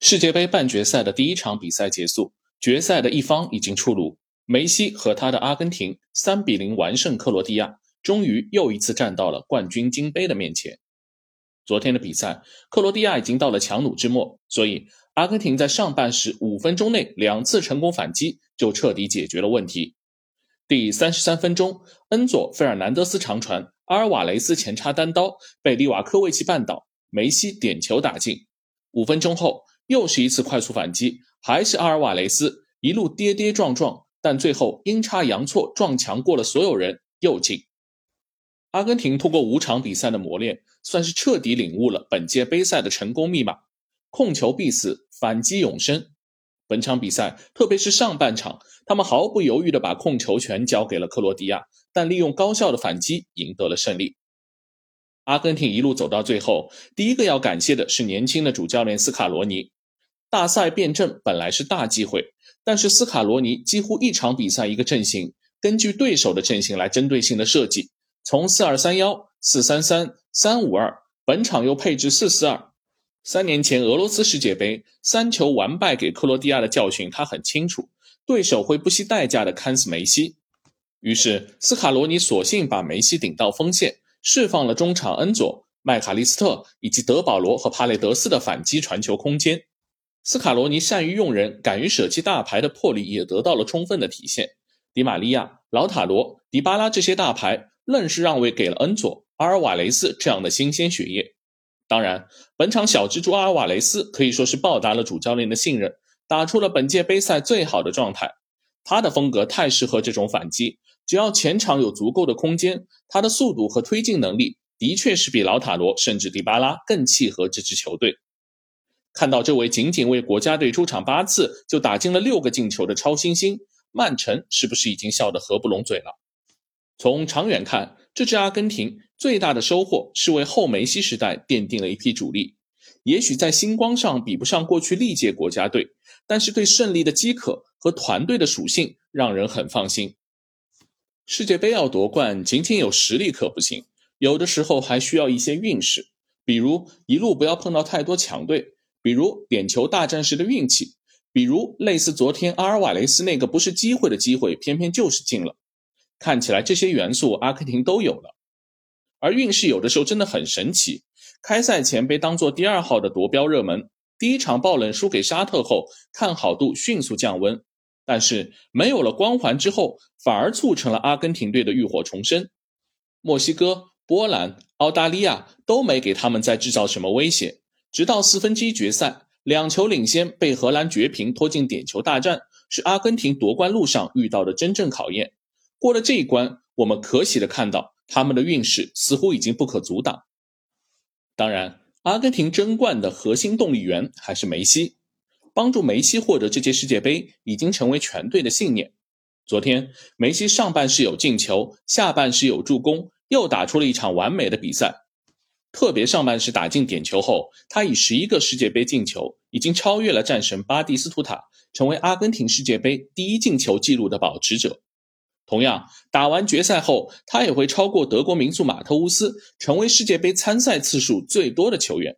世界杯半决赛的第一场比赛结束，决赛的一方已经出炉。梅西和他的阿根廷三比零完胜克罗地亚，终于又一次站到了冠军金杯的面前。昨天的比赛，克罗地亚已经到了强弩之末，所以阿根廷在上半时五分钟内两次成功反击，就彻底解决了问题。第三十三分钟，恩佐·费尔南德斯长传，阿尔瓦雷斯前插单刀，被利瓦科维奇绊倒，梅西点球打进。五分钟后。又是一次快速反击，还是阿尔瓦雷斯一路跌跌撞撞，但最后阴差阳错撞墙过了所有人，又进。阿根廷通过五场比赛的磨练，算是彻底领悟了本届杯赛的成功密码：控球必死，反击永生。本场比赛，特别是上半场，他们毫不犹豫地把控球权交给了克罗地亚，但利用高效的反击赢得了胜利。阿根廷一路走到最后，第一个要感谢的是年轻的主教练斯卡罗尼。大赛变阵本来是大机会，但是斯卡罗尼几乎一场比赛一个阵型，根据对手的阵型来针对性的设计，从四二三幺、四三三、三五二，本场又配置四四二。三年前俄罗斯世界杯三球完败给克罗地亚的教训，他很清楚，对手会不惜代价的看死梅西。于是斯卡罗尼索性把梅西顶到锋线，释放了中场恩佐、麦卡利斯特以及德保罗和帕雷德斯的反击传球空间。斯卡罗尼善于用人、敢于舍弃大牌的魄力也得到了充分的体现。迪玛利亚、劳塔罗、迪巴拉这些大牌愣是让位给了恩佐、阿尔瓦雷斯这样的新鲜血液。当然，本场小蜘蛛阿尔瓦雷斯可以说是报答了主教练的信任，打出了本届杯赛最好的状态。他的风格太适合这种反击，只要前场有足够的空间，他的速度和推进能力的确是比劳塔罗甚至迪巴拉更契合这支球队。看到这位仅仅为国家队出场八次就打进了六个进球的超新星，曼城是不是已经笑得合不拢嘴了？从长远看，这支阿根廷最大的收获是为后梅西时代奠定了一批主力。也许在星光上比不上过去历届国家队，但是对胜利的饥渴和团队的属性让人很放心。世界杯要夺冠，仅仅有实力可不行，有的时候还需要一些运势，比如一路不要碰到太多强队。比如点球大战时的运气，比如类似昨天阿尔瓦雷斯那个不是机会的机会，偏偏就是进了。看起来这些元素阿根廷都有了，而运势有的时候真的很神奇。开赛前被当做第二号的夺标热门，第一场爆冷输给沙特后，看好度迅速降温。但是没有了光环之后，反而促成了阿根廷队的浴火重生。墨西哥、波兰、澳大利亚都没给他们再制造什么威胁。直到四分之一决赛，两球领先被荷兰绝平，拖进点球大战，是阿根廷夺冠路上遇到的真正考验。过了这一关，我们可喜的看到他们的运势似乎已经不可阻挡。当然，阿根廷争冠的核心动力源还是梅西，帮助梅西获得这届世界杯已经成为全队的信念。昨天，梅西上半时有进球，下半时有助攻，又打出了一场完美的比赛。特别上半时打进点球后，他以十一个世界杯进球，已经超越了战神巴蒂斯图塔，成为阿根廷世界杯第一进球纪录的保持者。同样，打完决赛后，他也会超过德国名宿马特乌斯，成为世界杯参赛次数最多的球员。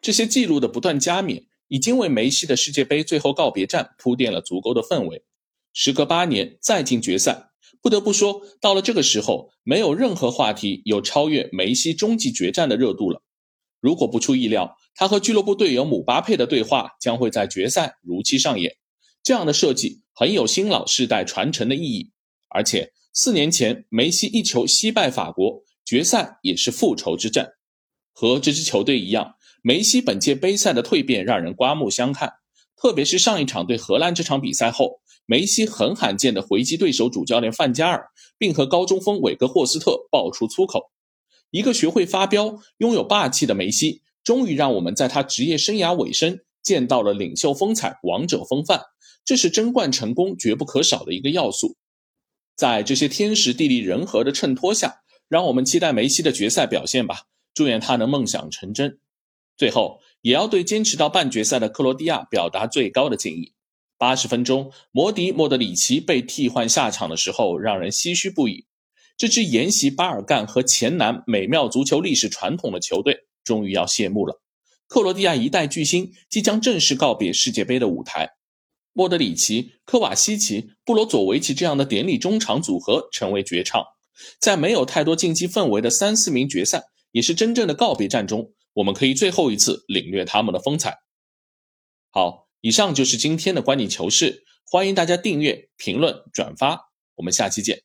这些纪录的不断加冕，已经为梅西的世界杯最后告别战铺垫了足够的氛围。时隔八年再进决赛。不得不说，到了这个时候，没有任何话题有超越梅西终极决战的热度了。如果不出意料，他和俱乐部队友姆巴佩的对话将会在决赛如期上演。这样的设计很有新老世代传承的意义。而且四年前梅西一球惜败法国，决赛也是复仇之战。和这支球队一样，梅西本届杯赛的蜕变让人刮目相看。特别是上一场对荷兰这场比赛后。梅西很罕见的回击对手主教练范加尔，并和高中锋韦格霍斯特爆出粗口。一个学会发飙、拥有霸气的梅西，终于让我们在他职业生涯尾声见到了领袖风采、王者风范。这是争冠成功绝不可少的一个要素。在这些天时地利人和的衬托下，让我们期待梅西的决赛表现吧。祝愿他能梦想成真。最后，也要对坚持到半决赛的克罗地亚表达最高的敬意。八十分钟，摩迪莫德里奇被替换下场的时候，让人唏嘘不已。这支沿袭巴尔干和前南美妙足球历史传统的球队，终于要谢幕了。克罗地亚一代巨星即将正式告别世界杯的舞台。莫德里奇、科瓦西奇、布罗佐维奇这样的典礼中场组合成为绝唱。在没有太多竞技氛围的三四名决赛，也是真正的告别战中，我们可以最后一次领略他们的风采。好，以上就是今天的观点球事，欢迎大家订阅、评论、转发，我们下期见。